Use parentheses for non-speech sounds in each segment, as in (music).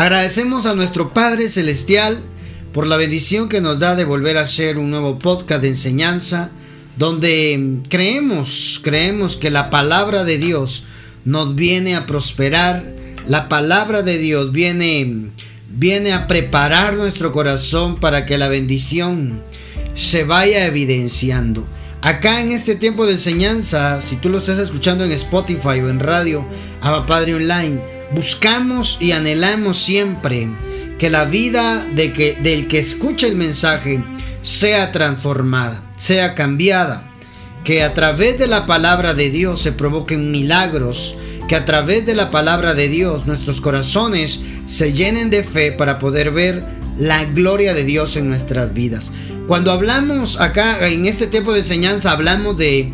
Agradecemos a nuestro Padre Celestial por la bendición que nos da de volver a hacer un nuevo podcast de enseñanza donde creemos, creemos que la palabra de Dios nos viene a prosperar, la palabra de Dios viene viene a preparar nuestro corazón para que la bendición se vaya evidenciando. Acá en este tiempo de enseñanza, si tú lo estás escuchando en Spotify o en radio, Abba Padre Online, buscamos y anhelamos siempre que la vida de que, del que escucha el mensaje sea transformada, sea cambiada, que a través de la palabra de Dios se provoquen milagros, que a través de la palabra de Dios nuestros corazones se llenen de fe para poder ver la gloria de Dios en nuestras vidas. Cuando hablamos acá en este tiempo de enseñanza, hablamos de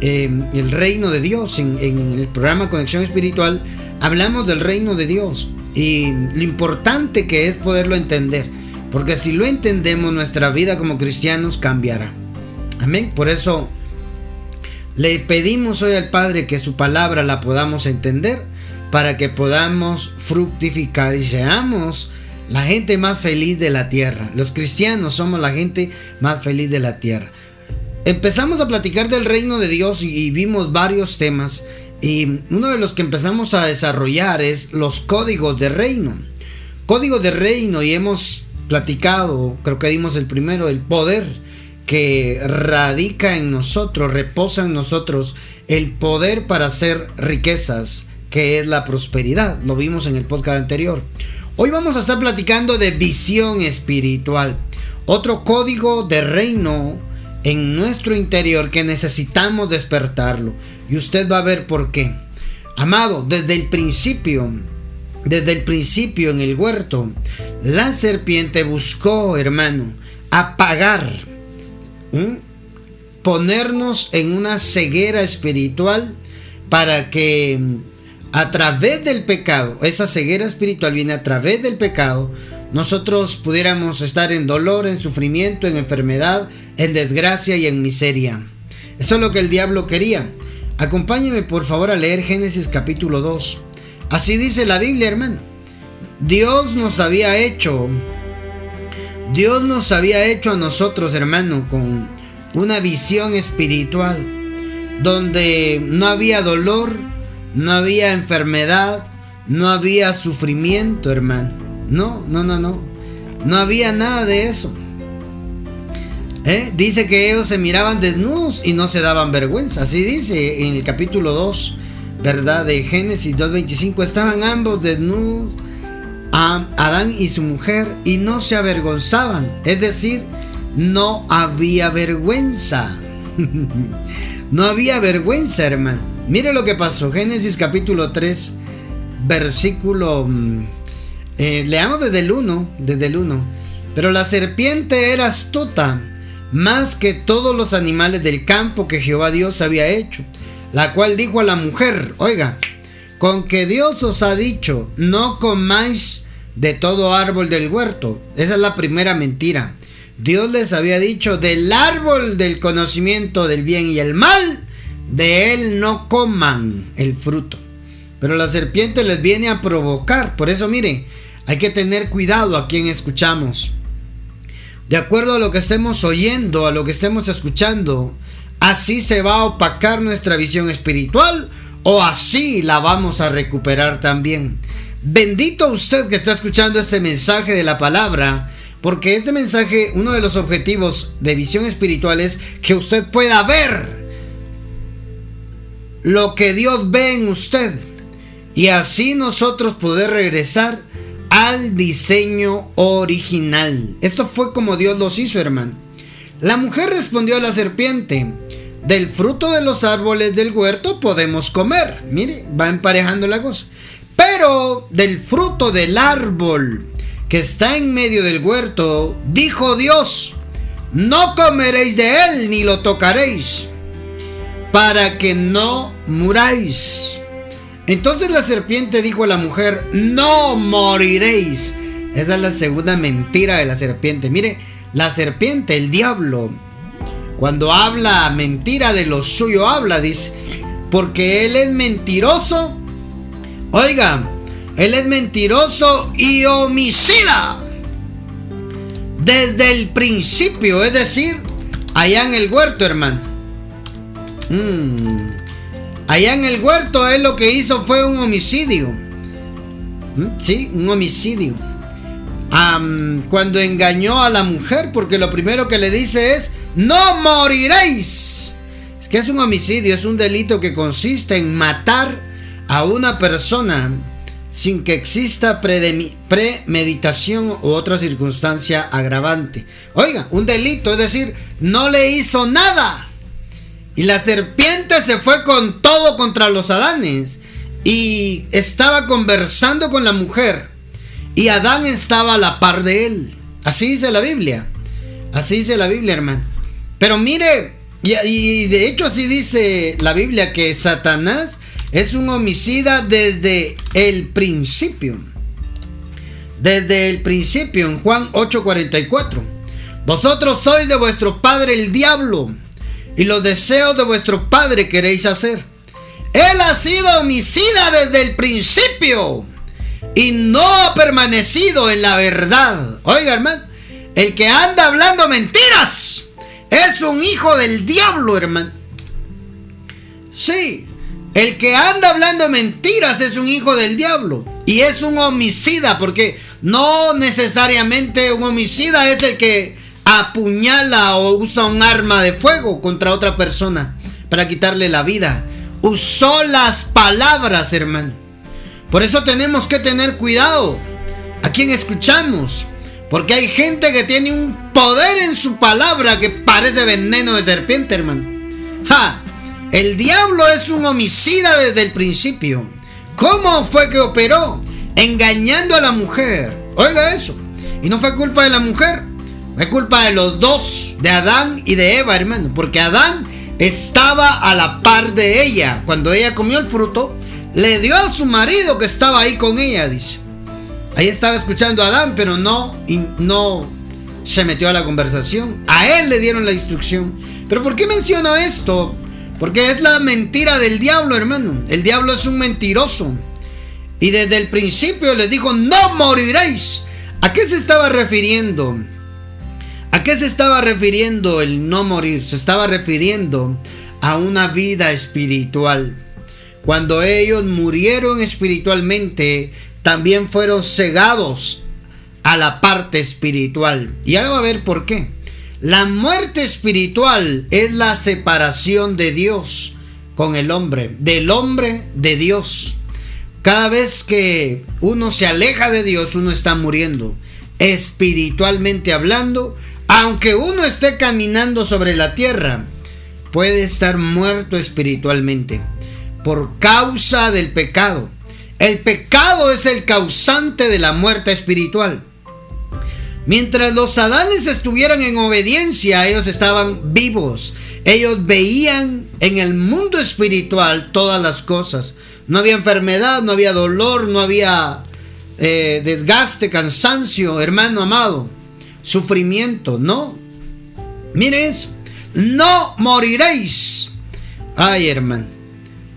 em, el reino de Dios. En, en, el programa Conexión Espiritual, hablamos del reino de Dios y lo importante que es poderlo entender. Porque si lo entendemos, nuestra vida como cristianos cambiará. Amén. Por eso le pedimos hoy al Padre que su palabra la podamos entender para que podamos fructificar y seamos la gente más feliz de la tierra. Los cristianos somos la gente más feliz de la tierra. Empezamos a platicar del reino de Dios y vimos varios temas. Y uno de los que empezamos a desarrollar es los códigos de reino. Códigos de reino y hemos platicado, creo que dimos el primero, el poder que radica en nosotros, reposa en nosotros, el poder para hacer riquezas, que es la prosperidad. Lo vimos en el podcast anterior. Hoy vamos a estar platicando de visión espiritual, otro código de reino en nuestro interior que necesitamos despertarlo. Y usted va a ver por qué. Amado, desde el principio, desde el principio en el huerto, la serpiente buscó, hermano, apagar, ponernos en una ceguera espiritual para que a través del pecado, esa ceguera espiritual viene a través del pecado, nosotros pudiéramos estar en dolor, en sufrimiento, en enfermedad, en desgracia y en miseria. Eso es lo que el diablo quería. Acompáñeme por favor a leer Génesis capítulo 2. Así dice la Biblia, hermano. Dios nos había hecho, Dios nos había hecho a nosotros, hermano, con una visión espiritual, donde no había dolor, no había enfermedad, no había sufrimiento, hermano. No, no, no, no. No había nada de eso. ¿Eh? Dice que ellos se miraban desnudos y no se daban vergüenza. Así dice en el capítulo 2, ¿verdad? De Génesis 2.25. Estaban ambos desnudos, Adán y su mujer, y no se avergonzaban. Es decir, no había vergüenza. (laughs) no había vergüenza, hermano. Mire lo que pasó. Génesis capítulo 3, versículo... Mm, eh, leamos desde el 1, desde el 1. Pero la serpiente era astuta más que todos los animales del campo que Jehová Dios había hecho, la cual dijo a la mujer, oiga, con que Dios os ha dicho, no comáis de todo árbol del huerto. Esa es la primera mentira. Dios les había dicho, del árbol del conocimiento del bien y el mal, de él no coman el fruto. Pero la serpiente les viene a provocar. Por eso, miren, hay que tener cuidado a quien escuchamos. De acuerdo a lo que estemos oyendo, a lo que estemos escuchando, así se va a opacar nuestra visión espiritual o así la vamos a recuperar también. Bendito usted que está escuchando este mensaje de la palabra, porque este mensaje, uno de los objetivos de visión espiritual es que usted pueda ver lo que Dios ve en usted y así nosotros poder regresar al diseño original. Esto fue como Dios los hizo, hermano. La mujer respondió a la serpiente, del fruto de los árboles del huerto podemos comer. Mire, va emparejando la cosa. Pero del fruto del árbol que está en medio del huerto, dijo Dios, no comeréis de él ni lo tocaréis para que no muráis. Entonces la serpiente dijo a la mujer, no moriréis. Esa es la segunda mentira de la serpiente. Mire, la serpiente, el diablo, cuando habla mentira de lo suyo, habla, dice, porque él es mentiroso. Oiga, Él es mentiroso y homicida. Desde el principio, es decir, allá en el huerto, hermano. Mm. Allá en el huerto él lo que hizo fue un homicidio. Mm, sí, un homicidio. cuando engañó a la mujer, porque lo primero que le dice es, no moriréis. Es que es un homicidio, es un delito que consiste en matar a una persona sin que exista premeditación u otra circunstancia agravante. Oiga, un delito, es decir, no le hizo nada. Y la serpiente se fue con todo contra los Adanes. Y estaba conversando con la mujer. Y Adán estaba a la par de él. Así dice la Biblia. Así dice la Biblia, hermano. Pero mire, y, de hecho así dice la Biblia que Satanás es un homicida desde el principio. Desde el principio, en Juan 8:44. Vosotros sois de vuestro padre el diablo y los deseos de vuestro padre queréis hacer. Él ha sido homicida desde el principio y no ha permanecido en la verdad. Oiga, hermano, el que anda hablando mentiras es un hijo del diablo, hermano. Sí, el que anda hablando mentiras es un hijo del diablo y es un homicida porque no necesariamente un homicida es el que apuñala o usa un arma de fuego contra otra persona para quitarle la vida. Usó las palabras, hermano. Por eso tenemos que tener cuidado a quien escuchamos. Porque hay gente que tiene un poder en su palabra que parece veneno de serpiente, hermano. ¡Ja! El diablo es un homicida desde el principio. ¿Cómo fue que operó? Engañando a la mujer. Oiga eso. Y no fue culpa de la mujer. Es culpa de los dos, de Adán y de Eva, hermano. Porque Adán estaba a la par de ella. Cuando ella comió el fruto, le dio a su marido que estaba ahí con ella, dice. Ahí estaba escuchando a Adán, pero no, no se metió a la conversación. A él le dieron la instrucción. Pero ¿por qué menciono esto? Porque es la mentira del diablo, hermano. El diablo es un mentiroso. Y desde el principio les dijo, no moriréis. ¿A qué se estaba refiriendo? ¿A qué se estaba refiriendo el no morir? Se estaba refiriendo a una vida espiritual. Cuando ellos murieron espiritualmente, también fueron cegados a la parte espiritual. Y ahora va a ver por qué. La muerte espiritual es la separación de Dios con el hombre, del hombre de Dios. Cada vez que uno se aleja de Dios, uno está muriendo. Espiritualmente hablando, aunque uno esté caminando sobre la tierra, puede estar muerto espiritualmente por causa del pecado. El pecado es el causante de la muerte espiritual. Mientras los adanes estuvieran en obediencia, ellos estaban vivos. Ellos veían en el mundo espiritual todas las cosas. No había enfermedad, no había dolor, no había eh, desgaste, cansancio, hermano amado sufrimiento. No. Mire No moriréis. Ay, hermano.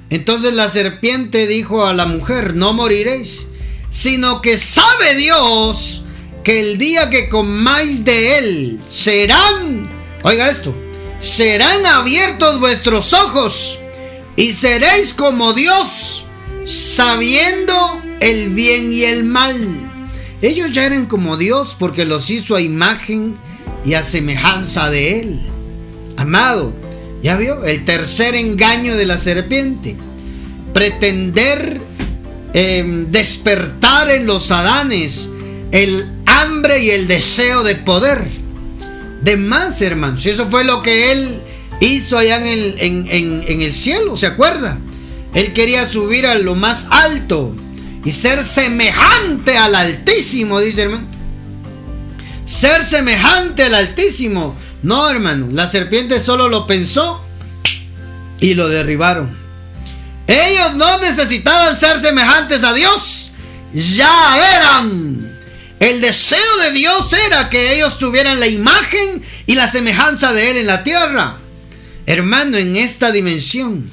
Entonces la serpiente dijo a la mujer, no moriréis, sino que sabe Dios que el día que comáis de él serán, oiga esto, serán abiertos vuestros ojos y seréis como Dios, sabiendo el bien y el mal. Ellos ya eran como Dios porque los hizo a imagen y a semejanza de Él. Amado, ya vio el tercer engaño de la serpiente. Pretender em, despertar en los adanes el hambre y el deseo de poder. De más, hermanos. Eso fue lo que Él hizo allá en el, en el cielo, ¿se acuerda? Él quería subir a lo más alto y ser semejante al Altísimo, dice hermano. Ser semejante al Altísimo. No, hermano, la serpiente solo lo pensó y lo derribaron. Ellos no necesitaban ser semejantes a Dios. Ya eran. El deseo de Dios era que ellos tuvieran la imagen y la semejanza de Él en la tierra. Hermano, en esta dimensión.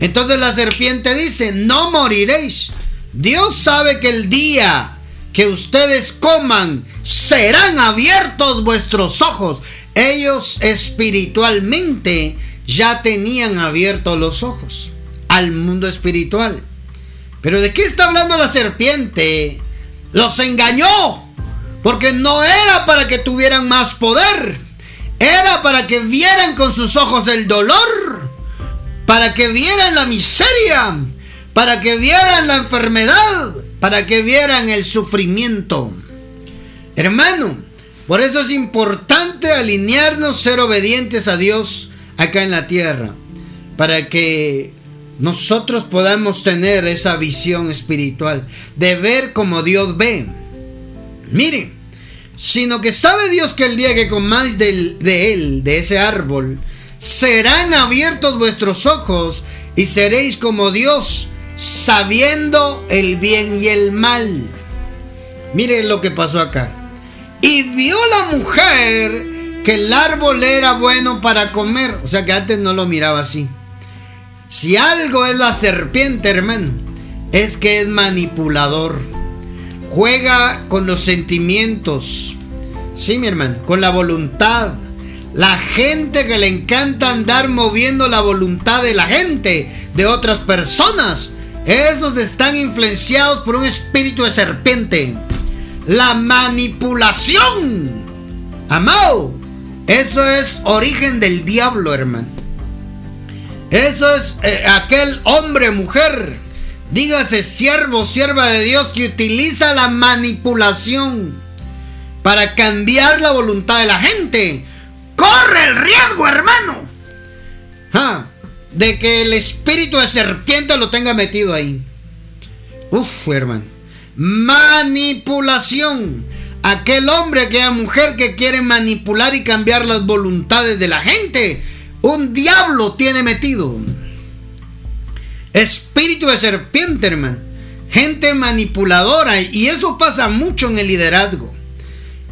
Entonces la serpiente dice, no moriréis Dios sabe que el día que ustedes coman serán abiertos vuestros ojos. Ellos espiritualmente ya tenían abiertos los ojos al mundo espiritual. Pero ¿de qué está hablando la serpiente? Los engañó. Porque no era para que tuvieran más poder. Era para que vieran con sus ojos el dolor. Para que vieran la miseria. Para que vieran la enfermedad. Para que vieran el sufrimiento. Hermano, por eso es importante alinearnos, ser obedientes a Dios acá en la tierra. Para que nosotros podamos tener esa visión espiritual de ver como Dios ve. Miren, sino que sabe Dios que el día que comáis de él, de ese árbol, serán abiertos vuestros ojos y seréis como Dios, sabiendo el bien y el mal. Miren lo que pasó acá. Y vio la mujer que el árbol era bueno para comer. O sea que antes no lo miraba así. Si algo es la serpiente, hermano, es que es manipulador. Juega con los sentimientos. Sí, mi hermano, con la voluntad. La gente que le encanta andar moviendo la voluntad de la gente, de otras personas. Esos están influenciados por un espíritu de serpiente. La manipulación. Amado. Eso es origen del diablo, hermano. Eso es eh, aquel hombre, mujer, dígase siervo, sierva de Dios que utiliza la manipulación para cambiar la voluntad de la gente. Corre el riesgo, hermano, de que el espíritu de serpiente lo tenga metido ahí. Uf, hermano. Manipulación. Aquel hombre, aquella mujer que quiere manipular y cambiar las voluntades de la gente un diablo tiene metido. Espíritu de serpiente, hermano. Gente manipuladora. Y eso pasa mucho en el liderazgo.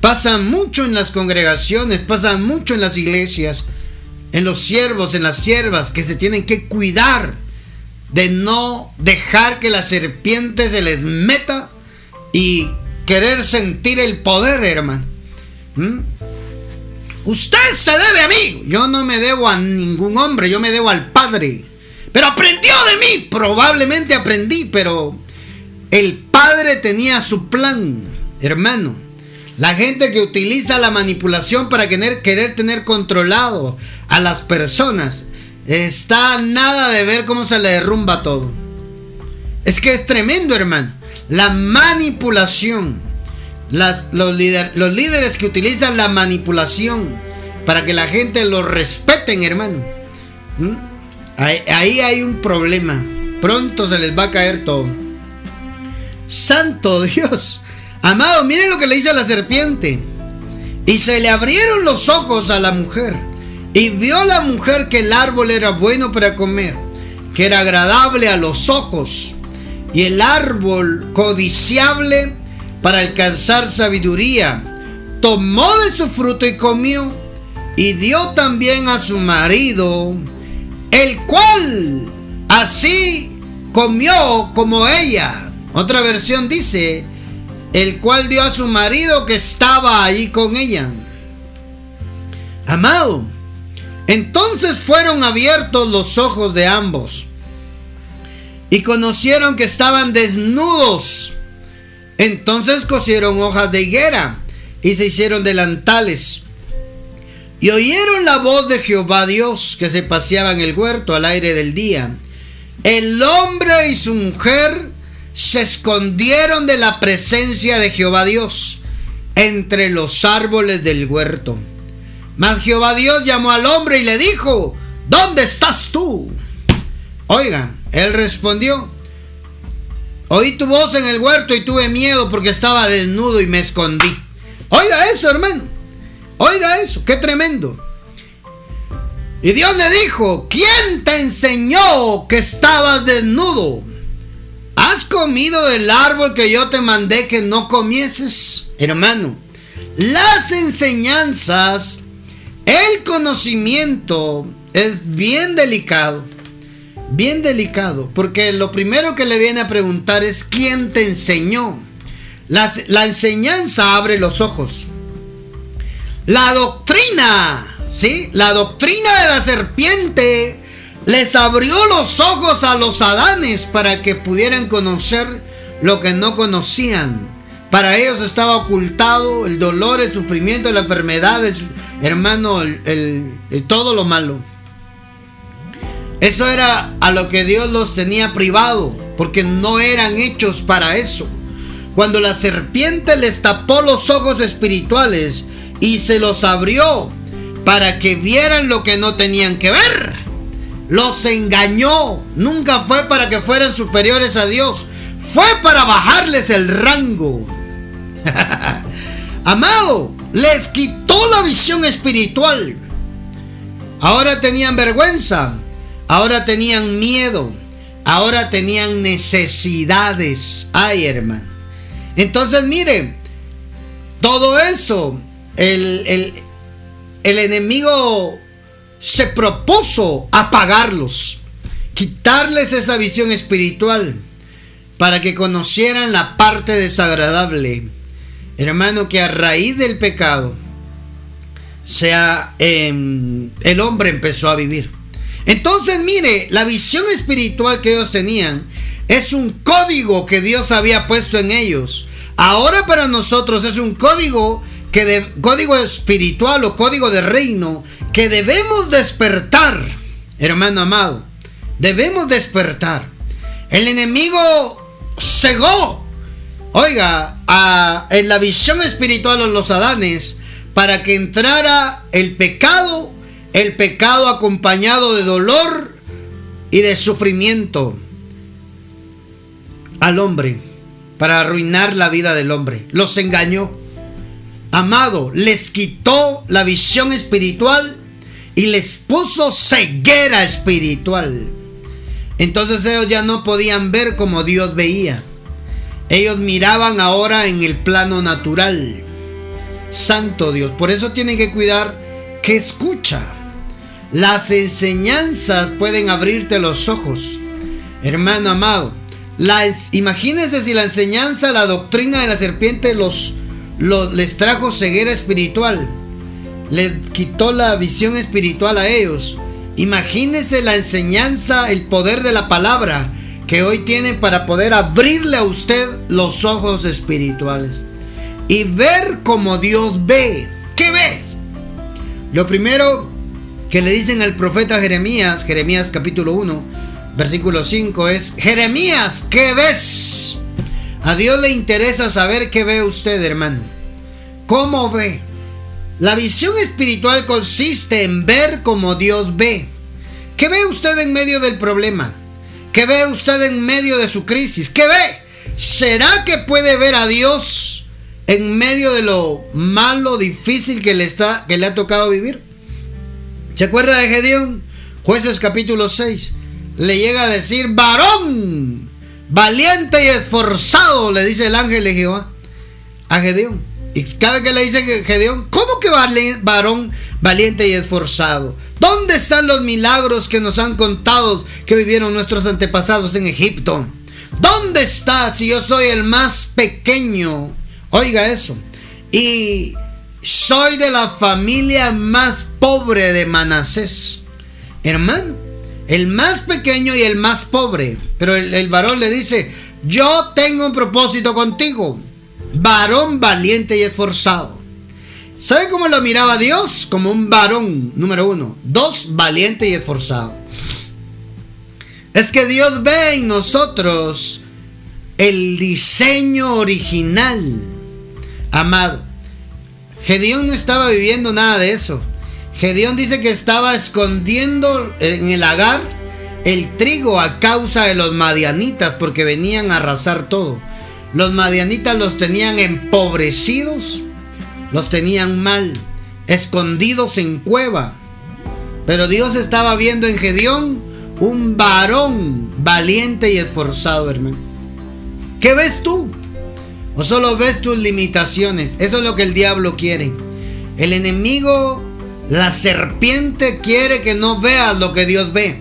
Pasa mucho en las congregaciones. Pasa mucho en las iglesias. En los siervos, en las siervas. Que se tienen que cuidar de no dejar que la serpiente se les meta. Y querer sentir el poder, hermano. ¿Mm? Usted se debe a mí. Yo no me debo a ningún hombre, yo me debo al Padre. Pero aprendió de mí. Probablemente aprendí, pero el Padre tenía su plan, hermano. La gente que utiliza la manipulación para querer, tener controlado a las personas está nada de ver cómo se le derrumba todo. Es que es tremendo, hermano. La manipulación los, líderes que utilizan la manipulación para que la gente los respeten, hermano. ¿Mm? Ahí hay un problema. Pronto se les va a caer todo. Santo (laughs) Dios. Amado, miren lo que le dice a la serpiente. Y se le abrieron los ojos a la mujer. Y vio la mujer que el árbol era bueno para comer, que era agradable a los ojos, y el árbol codiciable para alcanzar sabiduría. Tomó de su fruto y comió, y dio también a su marido, el cual así comió como ella. Otra versión dice, el cual dio a su marido que estaba ahí con ella. Amado, entonces fueron abiertos los ojos de ambos y conocieron que estaban desnudos entonces cosieron hojas de higuera y se hicieron delantales. Y oyeron la voz de Jehová Dios que se paseaba en el huerto al aire del día. El hombre y su mujer se escondieron de la presencia de Jehová Dios entre los árboles del huerto. Mas Jehová Dios llamó al hombre y le dijo, ¿dónde estás tú? Oiga, él respondió, Oí tu voz en el huerto y tuve miedo porque estaba desnudo y me escondí. Oiga eso, hermano. Oiga eso, qué tremendo. Y Dios le dijo, ¿quién te enseñó que estabas desnudo? ¿Has comido del árbol que yo te mandé que no comieses? Hermano, las enseñanzas, el conocimiento es bien delicado. bien delicado, porque lo primero que le viene a preguntar es ¿quién te enseñó? La, la enseñanza abre los ojos. La doctrina, ¿sí? La doctrina de la serpiente les abrió los ojos a los adanes para que pudieran conocer lo que no conocían. Para ellos estaba ocultado el dolor, el sufrimiento, la enfermedad, hermano, todo lo malo. Eso era a lo que Dios los tenía privado, porque no eran hechos para eso. Cuando la serpiente les tapó los ojos espirituales y se los abrió para que vieran lo que no tenían que ver, los engañó. Nunca fue para que fueran superiores a Dios, fue para bajarles el rango. (laughs) Amado, les quitó la visión espiritual. Ahora tenían vergüenza Ahora tenían miedo. Ahora tenían necesidades. Ay, hermano. Entonces, mire, todo eso, el, el, el enemigo se propuso apagarlos, quitarles esa visión espiritual para que conocieran la parte desagradable. Hermano, que a raíz del pecado, sea, em, el hombre empezó a vivir. Entonces, mire, la visión espiritual que ellos tenían es un código que Dios había puesto en ellos. Ahora para nosotros es un código que de, código espiritual o código de reino que debemos despertar, hermano amado. Debemos despertar. El enemigo cegó, oiga, en la visión espiritual de los Adanes para que entrara el pecado el pecado acompañado de dolor y de sufrimiento al hombre para arruinar la vida del hombre. Los engañó. Amado, les quitó la visión espiritual y les puso ceguera espiritual. Entonces ellos ya no podían ver como Dios veía. Ellos miraban ahora en el plano natural. Santo Dios. Por eso tienen que cuidar que escucha. Las enseñanzas pueden abrirte los ojos. Hermano amado, imagínense si la enseñanza, la doctrina de la serpiente los, les trajo ceguera espiritual. Les quitó la visión espiritual a ellos. Imagínense la enseñanza, el poder de la palabra que hoy tiene para poder abrirle a usted los ojos espirituales y ver como Dios ve. ¿Qué ves? Lo primero que le dicen al profeta Jeremías, Jeremías capítulo 1, versículo 5 es, Jeremías, ¿qué ves? A Dios le interesa saber qué ve usted, hermano. ¿Cómo ve? La visión espiritual consiste en ver como Dios ve. ¿Qué ve usted en medio del problema? ¿Qué ve usted en medio de su crisis? ¿Qué ve? ¿Será que puede ver a Dios en medio de lo malo, difícil que le, está, que le ha tocado vivir? ¿Se acuerda de Gedeón? Jueces capítulo 6. Le llega a decir, varón, valiente y esforzado, le dice el ángel de Jehová a Gedeón. Y cada vez que le dice Gedeón, ¿cómo que varón valiente y esforzado? ¿Dónde están los milagros que nos han contado que vivieron nuestros antepasados en Egipto? ¿Dónde está si yo soy el más pequeño? Oiga eso. Y soy de la familia más pobre de Manasés. Hermano, el más pequeño y el más pobre. Pero el, varón le dice, yo tengo un propósito contigo. Varón valiente y esforzado. ¿Sabe cómo lo miraba Dios? Como un varón, número uno. Dos, valiente y esforzado. Es que Dios ve en nosotros el diseño original, amado. Gedeón no estaba viviendo nada de eso. Gedeón dice que estaba escondiendo en el agar el trigo a causa de los madianitas porque venían a arrasar todo. Los madianitas los tenían empobrecidos, los tenían mal, escondidos en cueva. Pero Dios estaba viendo en Gedeón un varón valiente y esforzado, hermano. ¿Qué ves tú? ¿O solo ves tus limitaciones? Eso es lo que el diablo quiere. El enemigo, la serpiente quiere que no veas lo que Dios ve.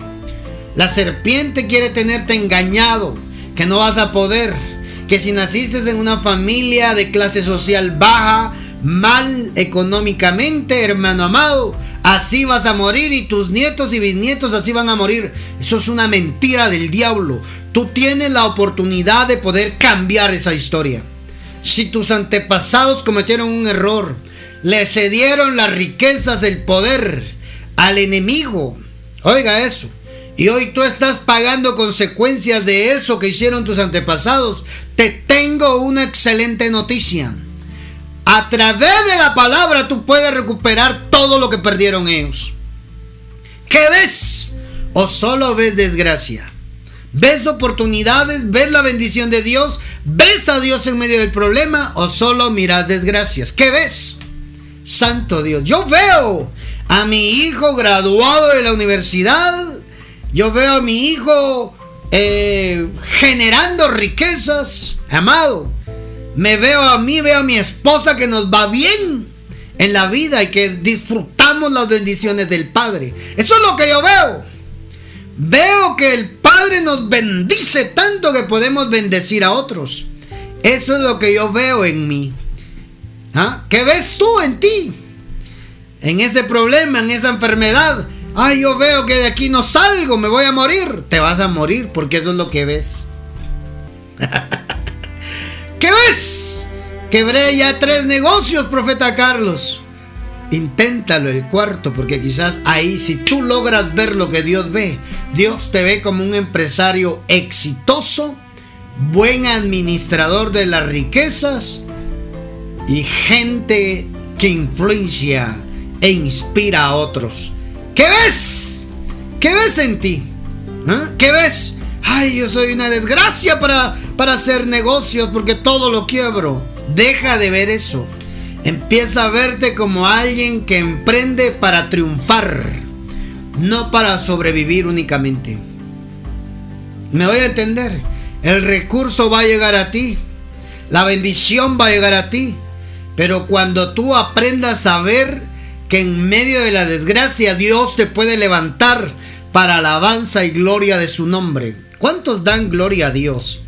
La serpiente quiere tenerte engañado, que no vas a poder, que si naciste en una familia de clase social baja, mal económicamente, hermano amado, así vas a morir y tus nietos y bisnietos así van a morir. Eso es una mentira del diablo. Tú tienes la oportunidad de poder cambiar esa historia. Si tus antepasados cometieron un error, le cedieron las riquezas, el poder al enemigo, oiga eso, y hoy tú estás pagando consecuencias de eso que hicieron tus antepasados, te tengo una excelente noticia. A través de la palabra tú puedes recuperar todo lo que perdieron ellos. ¿Qué ves? ¿O solo ves desgracia? ¿Ves oportunidades? ¿Ves la bendición de Dios? ¿Ves a Dios en medio del problema? ¿O solo miras desgracias? ¿Qué ves? Santo Dios, yo veo a mi hijo graduado de la universidad. Yo veo a mi hijo eh, generando riquezas. Amado, me veo a mí, veo a mi esposa que nos va bien en la vida y que disfrutamos las bendiciones del Padre. Eso es lo que yo veo. Veo que el Padre nos bendice tanto que podemos bendecir a otros. Eso es lo que yo veo en mí. ¿Ah? ¿Qué ves tú en ti? En ese problema, en esa enfermedad. Ay, yo veo que de aquí no salgo, me voy a morir. Te vas a morir porque eso es lo que ves. (laughs) ¿Qué ves? Quebré ya tres negocios, profeta Carlos. Inténtalo el cuarto, porque quizás ahí si tú logras ver lo que Dios ve, Dios te ve como un empresario exitoso, buen administrador de las riquezas y gente que influencia e inspira a otros. ¿Qué ves? ¿Qué ves en ti? ¿Ah? ¿Qué ves? Ay, yo soy una desgracia para, para hacer negocios porque todo lo quiebro. Deja de ver eso. Empieza a verte como alguien que emprende para triunfar, no para sobrevivir únicamente. ¿Me voy a entender? El recurso va a llegar a ti. La bendición va a llegar a ti. Pero cuando tú aprendas a ver que en medio de la desgracia Dios te puede levantar para alabanza y gloria de su nombre. ¿Cuántos dan gloria a Dios?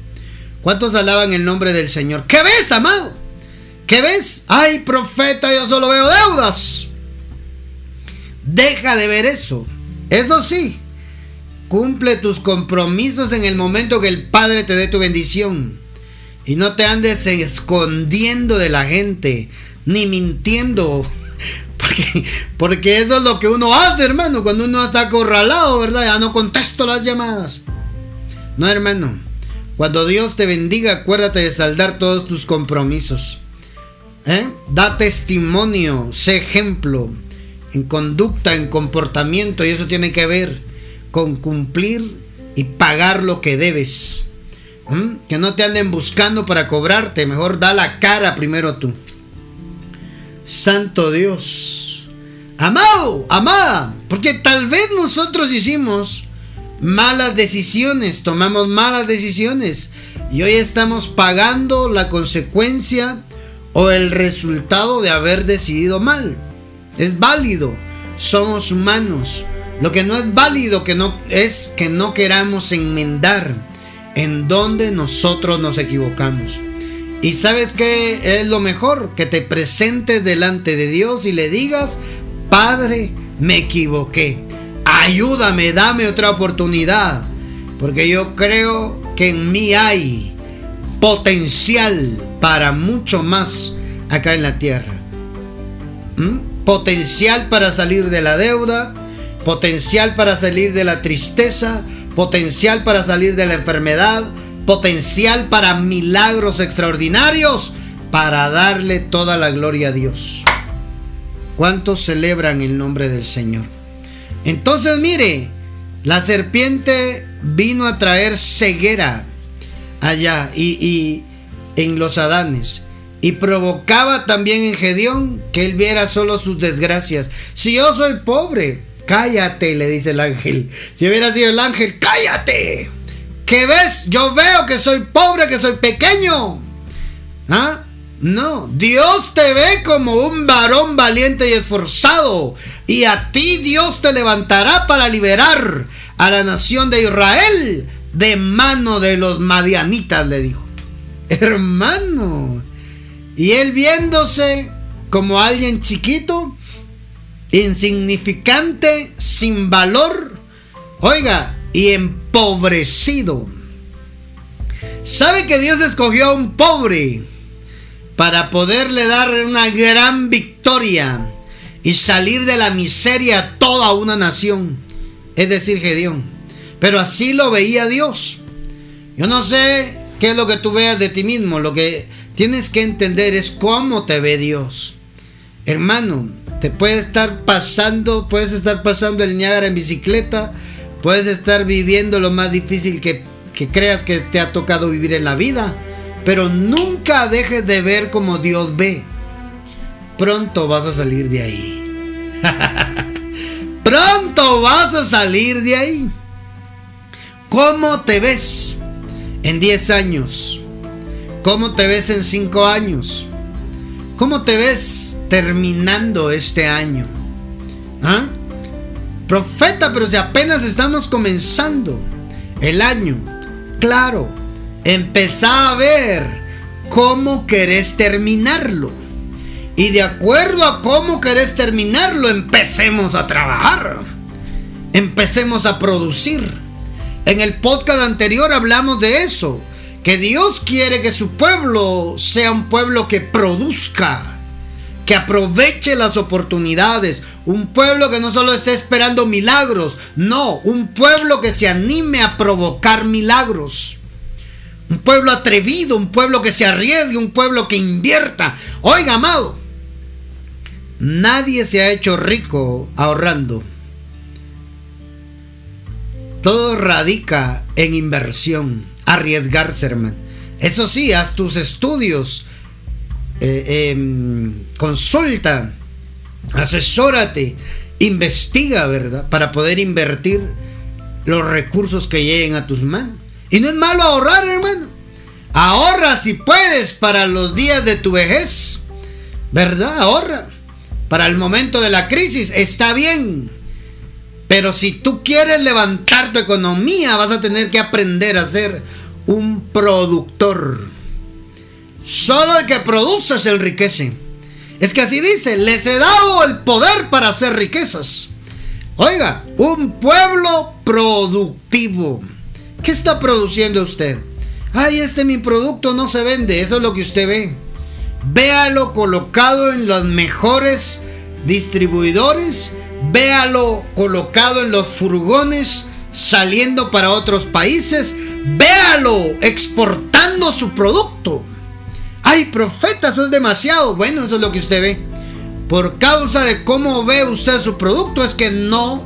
¿Cuántos alaban el nombre del Señor? ¿Qué ves, amado? ¿Qué ves? Ay, profeta, yo solo veo deudas. Deja de ver eso. Eso sí, cumple tus compromisos en el momento que el Padre te dé tu bendición. Y no te andes escondiendo de la gente, ni mintiendo. Porque, eso es lo que uno hace, hermano, cuando uno está acorralado, ¿verdad? Ya no contesto las llamadas. No, hermano. Cuando Dios te bendiga, acuérdate de saldar todos tus compromisos. ¿Eh? Da testimonio, sé ejemplo en conducta, en comportamiento, y eso tiene que ver con cumplir y pagar lo que debes. ¿Mm? Que no te anden buscando para cobrarte, mejor da la cara primero tú. Santo Dios. Amado, amada, porque tal vez nosotros hicimos malas decisiones, tomamos malas decisiones y hoy estamos pagando la consecuencia o el resultado de haber decidido mal. Es válido, somos humanos. Lo que no es válido que no es que no queramos enmendar en donde nosotros nos equivocamos. Y sabes qué es lo mejor, que te presentes delante de Dios y le digas, Padre, me equivoqué ayúdame, dame otra oportunidad, porque yo creo que en mí hay potencial para mucho más acá en la tierra. ¿Mm? Potencial para salir de la deuda, potencial para salir de la tristeza, potencial para salir de la enfermedad, potencial para milagros extraordinarios, para darle toda la gloria a Dios. ¿Cuántos celebran el nombre del Señor? Entonces mire, la serpiente vino a traer ceguera allá y, en los Adanes. Y provocaba también en Gedeón que él viera solo sus desgracias. Si yo soy pobre, cállate, le dice el ángel. Si hubiera sido el ángel, cállate. ¿Qué ves? Yo veo que soy pobre, que soy pequeño. ¿Ah? No, Dios te ve como un varón valiente y esforzado. Y a ti Dios te levantará para liberar a la nación de Israel de mano de los madianitas, le dijo. Hermano. Y él viéndose como alguien chiquito, insignificante, sin valor, oiga, y empobrecido. ¿Sabe que Dios escogió a un pobre para poderle dar una gran victoria y salir de la miseria a toda una nación? Es decir, Gedeón. Pero así lo veía Dios. Yo no sé qué es lo que tú veas de ti mismo. Lo que tienes que entender es cómo te ve Dios. Hermano, te puede estar pasando, puedes estar pasando el Niágara en bicicleta, puedes estar viviendo lo más difícil que, que creas que te ha tocado vivir en la vida, pero nunca dejes de ver como Dios ve. Pronto vas a salir de ahí. (laughs) Pronto vas a salir de ahí. ¿Cómo te ves en 10 años? ¿Cómo te ves en 5 años? ¿Cómo te ves terminando este año? ¿Ah? Profeta, pero si apenas estamos comenzando el año, claro, empezá a ver cómo querés terminarlo. Y de acuerdo a cómo querés terminarlo, empecemos a trabajar. Empecemos a producir. En el podcast anterior hablamos de eso que Dios quiere que su pueblo sea un pueblo que produzca, que aproveche las oportunidades, un pueblo que no solo esté esperando milagros, no, un pueblo que se anime a provocar milagros. Un pueblo atrevido, un pueblo que se arriesgue, un pueblo que invierta. Oiga, amado, nadie se ha hecho rico ahorrando. Todo radica en inversión arriesgarse, hermano. Eso sí, haz tus estudios, eh, em, consulta, asesórate, investiga, ¿verdad? Para poder invertir los recursos que lleguen a tus manos. Y no es malo ahorrar, hermano. Ahorra si puedes para los días de tu vejez. ¿Verdad? Ahorra. Para el momento de la crisis. Está bien. Pero si tú quieres levantar tu economía, vas a tener que aprender a ser un productor. Solo el que produce se enriquece. Es que así dice, les he dado el poder para hacer riquezas. Oiga, un pueblo productivo. ¿Qué está produciendo usted? Ay, este mi producto no se vende, eso es lo que usted ve. Véalo colocado en los mejores distribuidores, véalo colocado en los furgones saliendo para otros países, véalo exportando su producto. Ay, profeta, eso es demasiado. Bueno, eso es lo que usted ve. Por causa de cómo ve usted su producto, es que no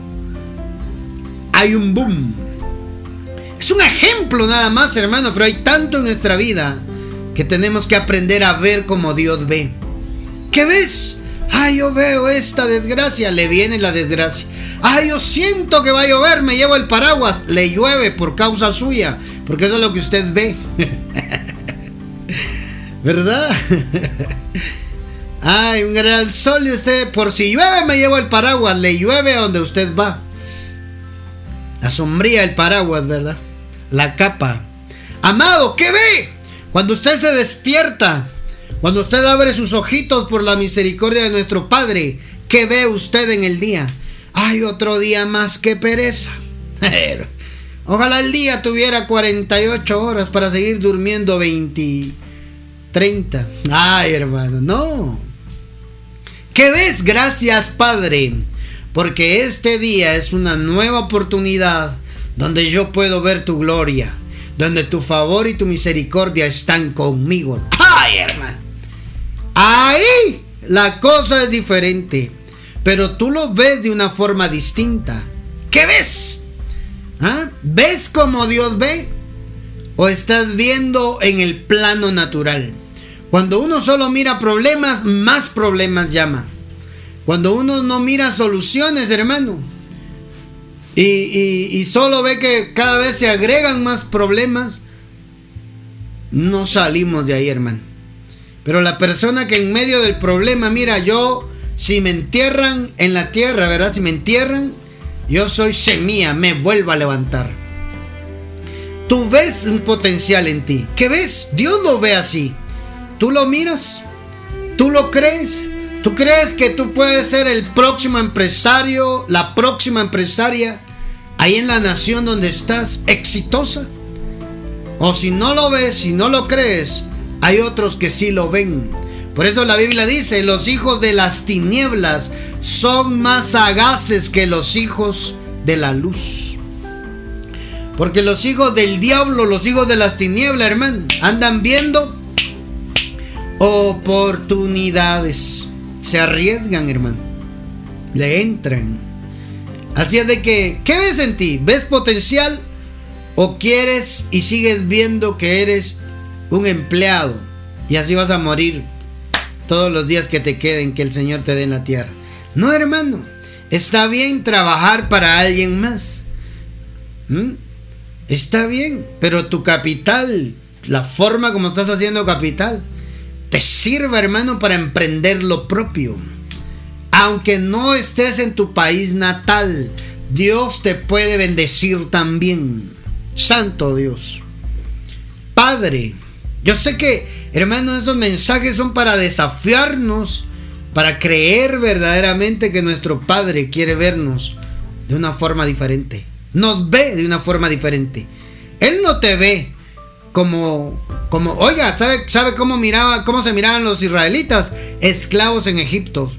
hay un boom. Es un ejemplo nada más, hermano, pero hay tanto en nuestra vida que tenemos que aprender a ver como Dios ve. ¿Qué ves? Ay, yo veo esta desgracia, le viene la desgracia. Ay, yo siento que va a llover, me llevo el paraguas, le llueve por causa suya, porque eso es lo que usted ve. (laughs) ¿Verdad? (laughs) Ay, un gran sol y usted, por si llueve me llevo el paraguas, le llueve a donde usted va. La sombría el paraguas, ¿verdad? La capa. Amado, ¿qué ve? Cuando usted se despierta, cuando usted abre sus ojitos por la misericordia de nuestro Padre, ¿qué ve usted en el día? Hay otro día más que pereza. (laughs) Ojalá el día tuviera 48 horas para seguir durmiendo 20, 30. Ay, hermano, no. ¿Qué ves? Gracias, Padre. Porque este día es una nueva oportunidad donde yo puedo ver tu gloria. Donde tu favor y tu misericordia están conmigo. Ay, hermano. Ahí la cosa es diferente pero tú lo ves de una forma distinta. ¿Qué ves? ¿Ah? ¿Ves como Dios ve? ¿O estás viendo en el plano natural? Cuando uno solo mira problemas, más problemas llama. Cuando uno no mira soluciones, hermano, y, solo ve que cada vez se agregan más problemas, no salimos de ahí, hermano. Pero la persona que en medio del problema, mira, yo si me entierran en la tierra, ¿verdad? Si me entierran, yo soy semilla, me vuelvo a levantar. Tú ves un potencial en ti. ¿Qué ves? Dios lo ve así. ¿Tú lo miras? ¿Tú lo crees? ¿Tú crees que tú puedes ser el próximo empresario, la próxima empresaria ahí en la nación donde estás exitosa? O si no lo ves, si no lo crees, hay otros que sí lo ven. Por eso la Biblia dice, los hijos de las tinieblas son más sagaces que los hijos de la luz. Porque los hijos del diablo, los hijos de las tinieblas, hermano, andan viendo oportunidades. Se arriesgan, hermano. Le entran. Así es de que, ¿qué ves en ti? ¿Ves potencial? ¿O quieres y sigues viendo que eres un empleado? Y así vas a morir todos los días que te queden que el Señor te dé en la tierra. No, hermano. Está bien trabajar para alguien más. ¿Mm? Está bien, pero tu capital, la forma como estás haciendo capital, te sirva, hermano, para emprender lo propio. Aunque no estés en tu país natal, Dios te puede bendecir también. Santo Dios. Padre, yo sé que, hermano, estos mensajes son para desafiarnos, para creer verdaderamente que nuestro Padre quiere vernos de una forma diferente nos ve de una forma diferente. Él no te ve como, como, oiga, ¿sabe, sabe cómo miraba, cómo se miraban los israelitas? Esclavos en Egipto.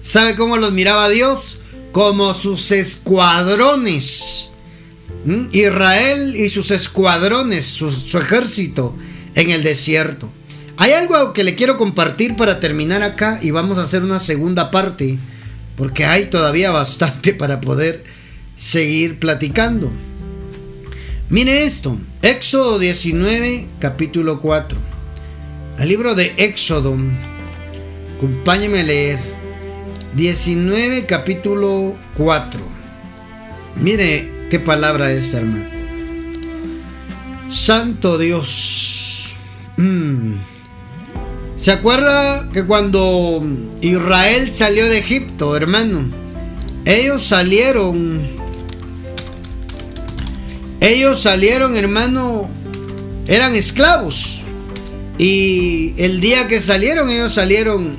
¿Sabe cómo los miraba Dios? Como sus escuadrones. ¿Mm? Israel y sus escuadrones, su, su ejército en el desierto. Hay algo que le quiero compartir para terminar acá y vamos a hacer una segunda parte porque hay todavía bastante para poder seguir platicando. Mire esto, Éxodo 19, capítulo 4. El libro de Éxodo, acompáñeme a leer. 19, capítulo 4. Mire qué palabra esta, hermano. Santo Dios. Mm. ¿Se acuerda que cuando Israel salió de Egipto, hermano? Ellos salieron ellos salieron, hermano, eran esclavos. Y el día que salieron, ellos salieron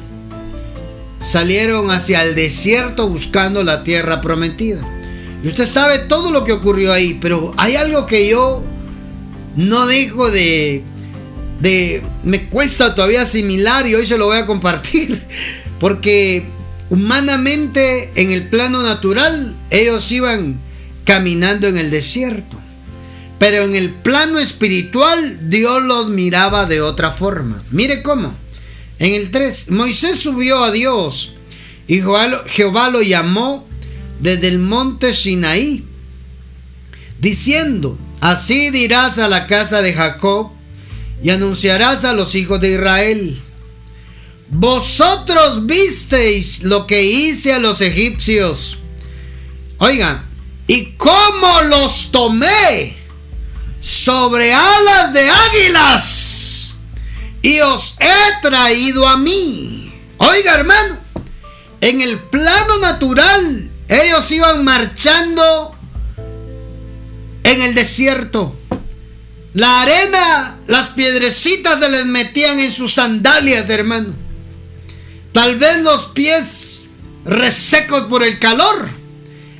salieron hacia el desierto buscando la tierra prometida. Y usted sabe todo lo que ocurrió ahí, pero hay algo que yo no dejo de de me cuesta todavía asimilar y hoy se lo voy a compartir, (laughs) porque humanamente en el plano natural ellos iban caminando en el desierto. Pero en el plano espiritual Dios los miraba de otra forma. Mire cómo. En el 3, Moisés subió a Dios y Jehová lo llamó desde el monte Sinaí, diciendo, así dirás a la casa de Jacob y anunciarás a los hijos de Israel. Vosotros visteis lo que hice a los egipcios. Oiga, ¿y cómo los tomé? Sobre alas de águilas y os he traído a mí. Oiga hermano, en el plano natural ellos iban marchando en el desierto. La arena, las piedrecitas se les metían en sus sandalias, hermano. Tal vez los pies resecos por el calor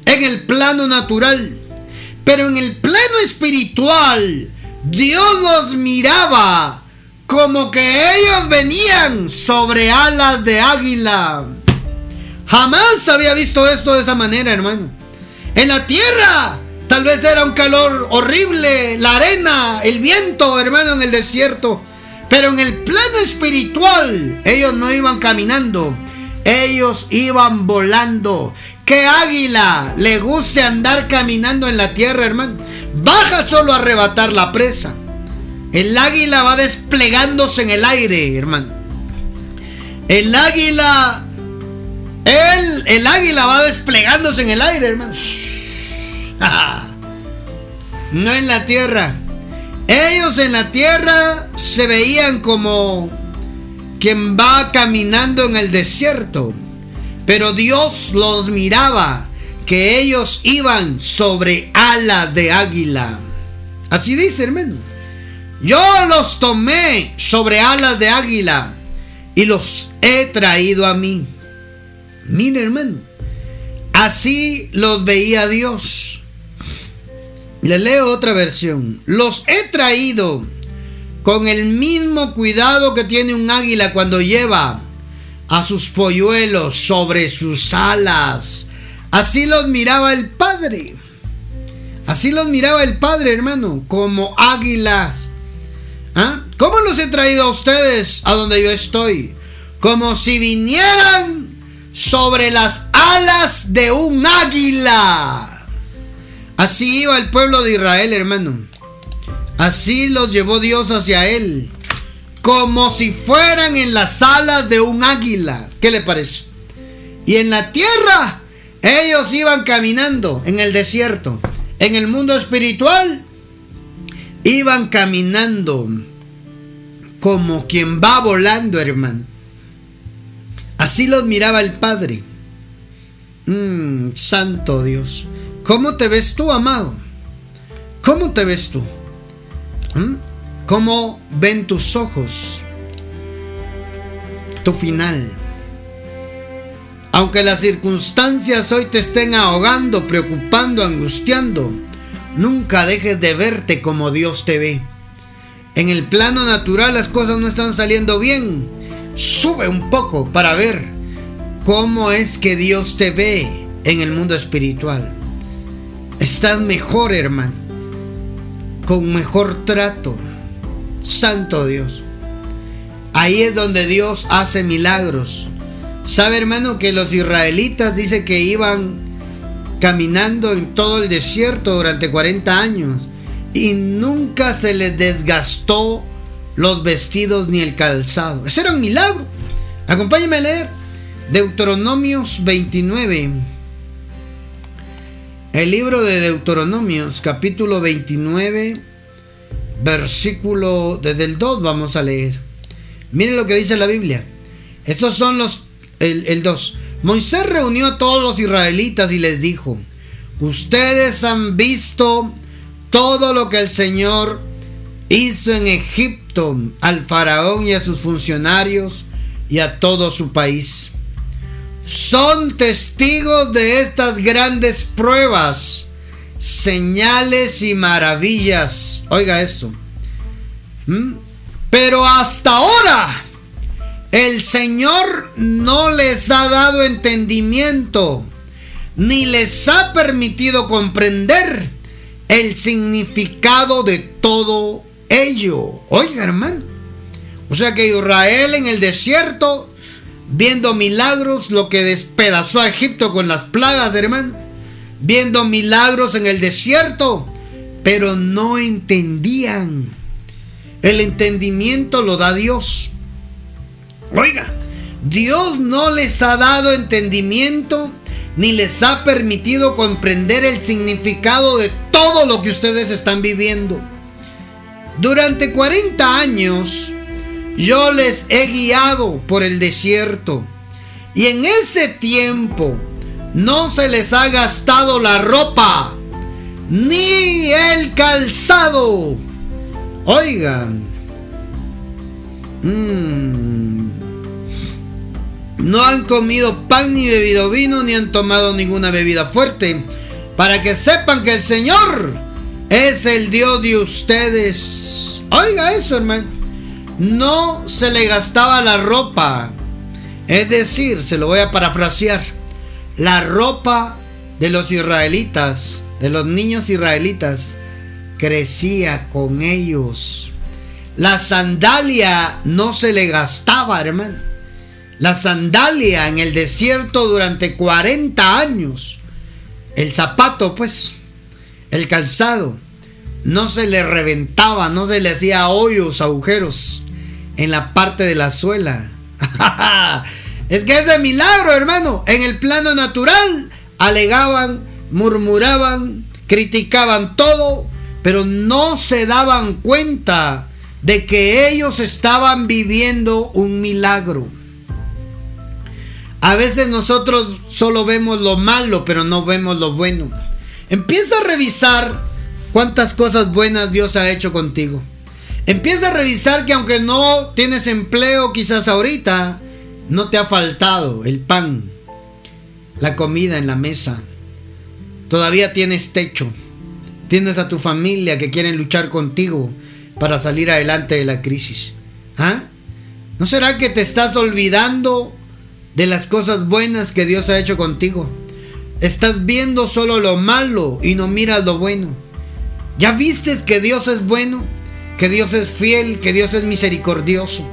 en el plano natural. Pero en el plano espiritual, Dios los miraba como que ellos venían sobre alas de águila. Jamás había visto esto de esa manera, hermano. En la tierra, tal vez era un calor horrible, la arena, el viento, hermano, en el desierto. Pero en el plano espiritual, ellos no iban caminando, ellos iban volando. ¿Qué águila le guste andar caminando en la tierra, hermano? Baja solo a arrebatar la presa. El águila va desplegándose en el aire, hermano. El águila, el, el águila va desplegándose en el aire, hermano. (laughs) No en la tierra. Ellos en la tierra se veían como quien va caminando en el desierto. Pero Dios los miraba que ellos iban sobre alas de águila. Así dice, hermano. Yo los tomé sobre alas de águila y los he traído a mí. Mire, hermano. Así los veía Dios. Le leo otra versión. Los he traído con el mismo cuidado que tiene un águila cuando lleva a sus polluelos sobre sus alas. Así los miraba el Padre. Así los miraba el Padre, hermano, como águilas. ¿Ah? ¿Cómo los he traído a ustedes a donde yo estoy? Como si vinieran sobre las alas de un águila. Así iba el pueblo de Israel, hermano. Así los llevó Dios hacia él. Como si fueran en las alas de un águila. ¿Qué le parece? Y en la tierra, ellos iban caminando en el desierto. En el mundo espiritual, iban caminando como quien va volando, hermano. Así los miraba el Padre. Mm, santo Dios. ¿Cómo te ves tú, amado? ¿Cómo te ves tú? ¿Mm? ¿Cómo ven tus ojos? Tu final. Aunque las circunstancias hoy te estén ahogando, preocupando, angustiando, nunca dejes de verte como Dios te ve. En el plano natural las cosas no están saliendo bien. Sube un poco para ver cómo es que Dios te ve en el mundo espiritual. Estás mejor, hermano. Con mejor trato. Santo Dios. Ahí es donde Dios hace milagros. ¿Sabe, hermano, que los israelitas dice que iban caminando en todo el desierto durante 40 años y nunca se les desgastó los vestidos ni el calzado. Ese era un milagro. Acompáñame a leer Deuteronomios 29. El libro de Deuteronomios, capítulo 29, versículo desde el 2 vamos a leer. Miren lo que dice la Biblia. Estos son los, el, el 2. Moisés reunió a todos los israelitas y les dijo, ustedes han visto todo lo que el Señor hizo en Egipto al faraón y a sus funcionarios y a todo su país. Son testigos de estas grandes pruebas, señales y maravillas. Oiga esto. ¿Mm? Pero hasta ahora el Señor no les ha dado entendimiento, ni les ha permitido comprender el significado de todo ello. Oiga, hermano. O sea que Israel en el desierto, viendo milagros, lo que despedazó a Egipto con las plagas, hermano. Viendo milagros en el desierto, pero no entendían. El entendimiento lo da Dios. Oiga, Dios no les ha dado entendimiento ni les ha permitido comprender el significado de todo lo que ustedes están viviendo. Durante 40 años yo les he guiado por el desierto y en ese tiempo no se les ha gastado la ropa ni el calzado. Oigan. Mmm no han comido pan ni bebido vino, ni han tomado ninguna bebida fuerte, para que sepan que el Señor es el Dios de ustedes. Oiga eso, hermano. No se le gastaba la ropa. Es decir, se lo voy a parafrasear. La ropa de los israelitas, de los niños israelitas, crecía con ellos. La sandalia no se le gastaba, hermano la sandalia en el desierto durante 40 años. El zapato, pues, el calzado, no se le reventaba, no se le hacía hoyos, agujeros en la parte de la suela. (laughs) es que es de milagro, hermano. En el plano natural alegaban, murmuraban, criticaban todo, pero no se daban cuenta de que ellos estaban viviendo un milagro. A veces nosotros solo vemos lo malo, pero no vemos lo bueno. Empieza a revisar cuántas cosas buenas Dios ha hecho contigo. Empieza a revisar que aunque no tienes empleo quizás ahorita, no te ha faltado el pan, la comida en la mesa. Todavía tienes techo. Tienes a tu familia que quieren luchar contigo para salir adelante de la crisis. ¿Ah? ¿No será que te estás olvidando de las cosas buenas que Dios ha hecho contigo? Estás viendo solo lo malo y no miras lo bueno. ¿Ya viste que Dios es bueno? Que Dios es fiel, que Dios es misericordioso.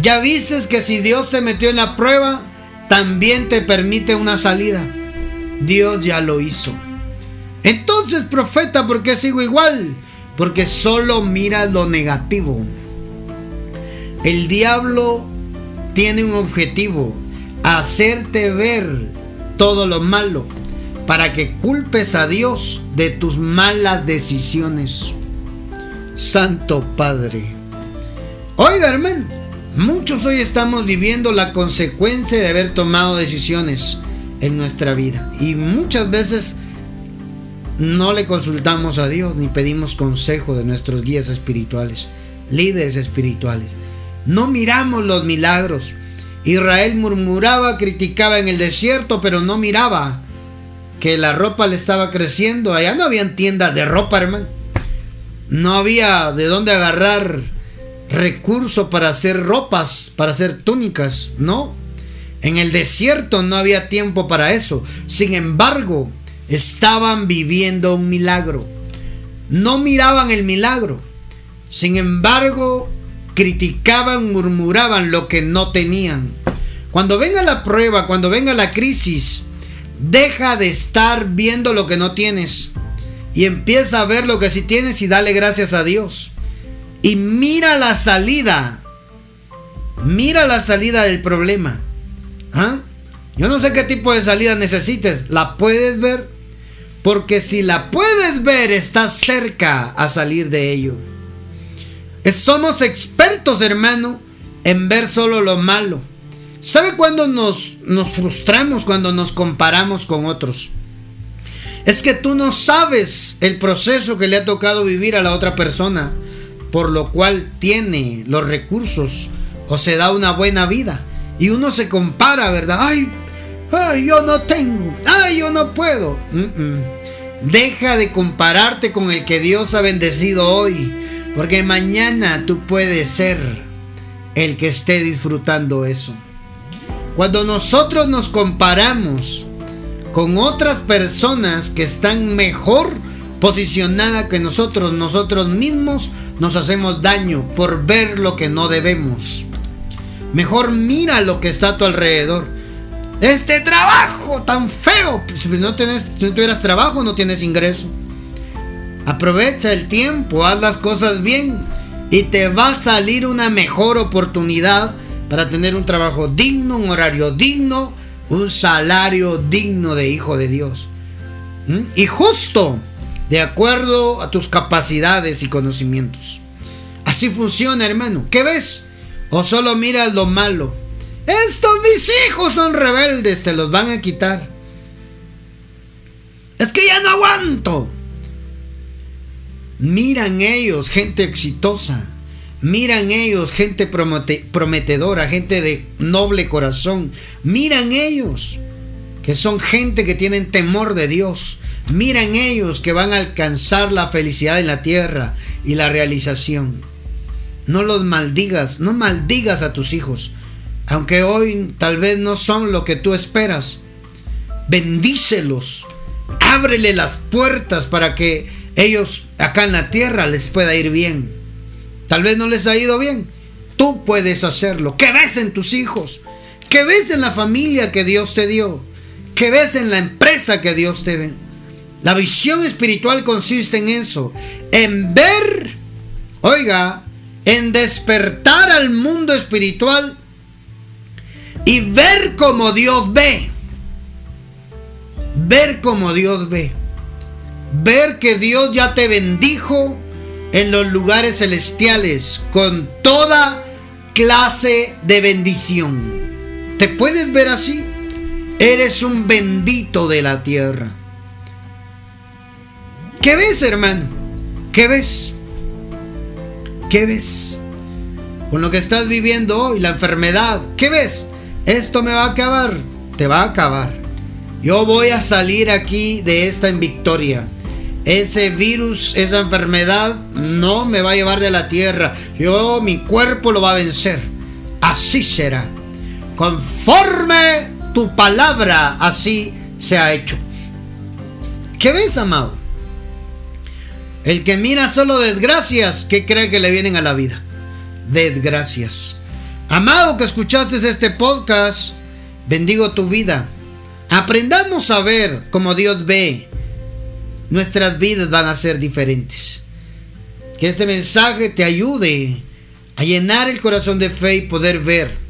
¿Ya viste que si Dios te metió en la prueba, también te permite una salida? Dios ya lo hizo. Entonces, profeta, ¿por qué sigo igual? Porque solo mira lo negativo. El diablo tiene un objetivo, hacerte ver todo lo malo, para que culpes a Dios de tus malas decisiones. Santo Padre. Oiga, hermano, muchos hoy estamos viviendo la consecuencia de haber tomado decisiones en nuestra vida. Y muchas veces no le consultamos a Dios ni pedimos consejo de nuestros guías espirituales, líderes espirituales. No miramos los milagros. Israel murmuraba, criticaba en el desierto, pero no miraba que la ropa le estaba creciendo. Allá no habían tiendas de ropa, hermano. No había de dónde agarrar recursos para hacer ropas, para hacer túnicas, no. En el desierto no había tiempo para eso. Sin embargo, estaban viviendo un milagro. No miraban el milagro. Sin embargo, criticaban, murmuraban lo que no tenían. Cuando venga la prueba, cuando venga la crisis, deja de estar viendo lo que no tienes y empieza a ver lo que sí tienes y dale gracias a Dios. Y mira la salida. Mira la salida del problema. ¿Ah? Yo no sé qué tipo de salida necesites. ¿La puedes ver? Porque si la puedes ver, estás cerca a salir de ello. Somos expertos, hermano, en ver solo lo malo. ¿Sabe cuándo nos, nos frustramos cuando nos comparamos con otros? Es que tú no sabes el proceso que le ha tocado vivir a la otra persona, por lo cual tiene los recursos o se da una buena vida. Y uno se compara, ¿verdad? Ay, ay yo no tengo, ay, yo no puedo. Deja de compararte con el que Dios ha bendecido hoy porque mañana tú puedes ser el que esté disfrutando eso. Cuando nosotros nos comparamos con otras personas que están mejor posicionadas que nosotros, nosotros mismos nos hacemos daño por ver lo que no debemos. Mejor mira lo que está a tu alrededor. Este trabajo tan feo. Si no, si no tuvieras trabajo, no tienes ingreso. Aprovecha el tiempo, haz las cosas bien y te va a salir una mejor oportunidad para tener un trabajo digno, un horario digno, un salario digno de hijo de Dios. ¿Mm? Y justo de acuerdo a tus capacidades y conocimientos. Así funciona, hermano. ¿Qué ves? O solo miras lo malo. Estos mis hijos son rebeldes, te los van a quitar. Es que ya no aguanto. Miran ellos gente exitosa. Miran ellos gente prometedora, gente de noble corazón. Miran ellos que son gente que tienen temor de Dios. Miran ellos que van a alcanzar la felicidad en la tierra y la realización. No los maldigas, no maldigas a tus hijos, aunque hoy tal vez no son lo que tú esperas. Bendícelos, ábrele las puertas para que ellos acá en la tierra les pueda ir bien. Tal vez no les ha ido bien. Tú puedes hacerlo. ¿Qué ves en tus hijos? ¿Qué ves en la familia que Dios te dio? ¿Qué ves en la empresa que Dios te ve? La visión espiritual consiste en eso, en ver, oiga, en despertar al mundo espiritual y ver como Dios ve. Ver como Dios ve ver que Dios ya te bendijo en los lugares celestiales con toda clase de bendición. ¿Te puedes ver así? Eres un bendito de la tierra. ¿Qué ves, hermano? ¿Qué ves? ¿Qué ves? Con lo que estás viviendo hoy, la enfermedad. ¿Qué ves? Esto me va a acabar. Te va a acabar. Yo voy a salir aquí de esta en victoria. Ese virus, esa enfermedad no me va a llevar de la tierra. Yo, mi cuerpo lo va a vencer. Así será. Conforme tu palabra, así se ha hecho. ¿Qué ves, amado? El que mira solo desgracias, ¿qué cree que le vienen a la vida? Desgracias. Amado que escuchaste este podcast, bendigo tu vida. Aprendamos a ver como Dios ve. Nuestras vidas van a ser diferentes. Que este mensaje te ayude a llenar el corazón de fe y poder ver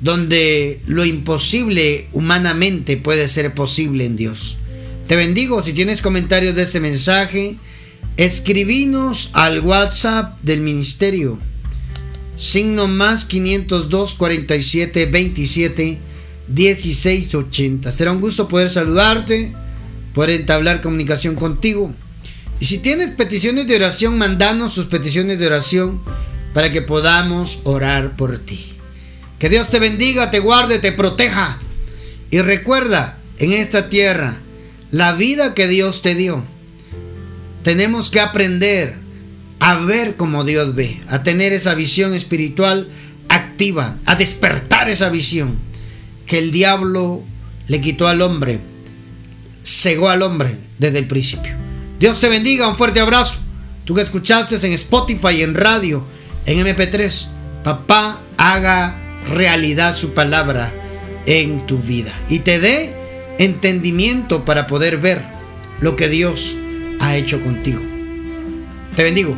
donde lo imposible humanamente puede ser posible en Dios. Te bendigo. Si tienes comentarios de este mensaje, escribinos al WhatsApp del ministerio. Signo más 502 47 27 16 80. Será un gusto poder saludarte, poder entablar comunicación contigo. Y si tienes peticiones de oración, mandanos sus peticiones de oración para que podamos orar por ti. Que Dios te bendiga, te guarde, te proteja. Y recuerda, en esta tierra, la vida que Dios te dio. Tenemos que aprender a ver como Dios ve, a tener esa visión espiritual activa, a despertar esa visión que el diablo le quitó al hombre, cegó al hombre desde el principio. Dios te bendiga, un fuerte abrazo. Tú que escuchaste en Spotify, en radio, en MP3, papá haga realidad su palabra en tu vida y te dé entendimiento para poder ver lo que Dios ha hecho contigo. Te bendigo.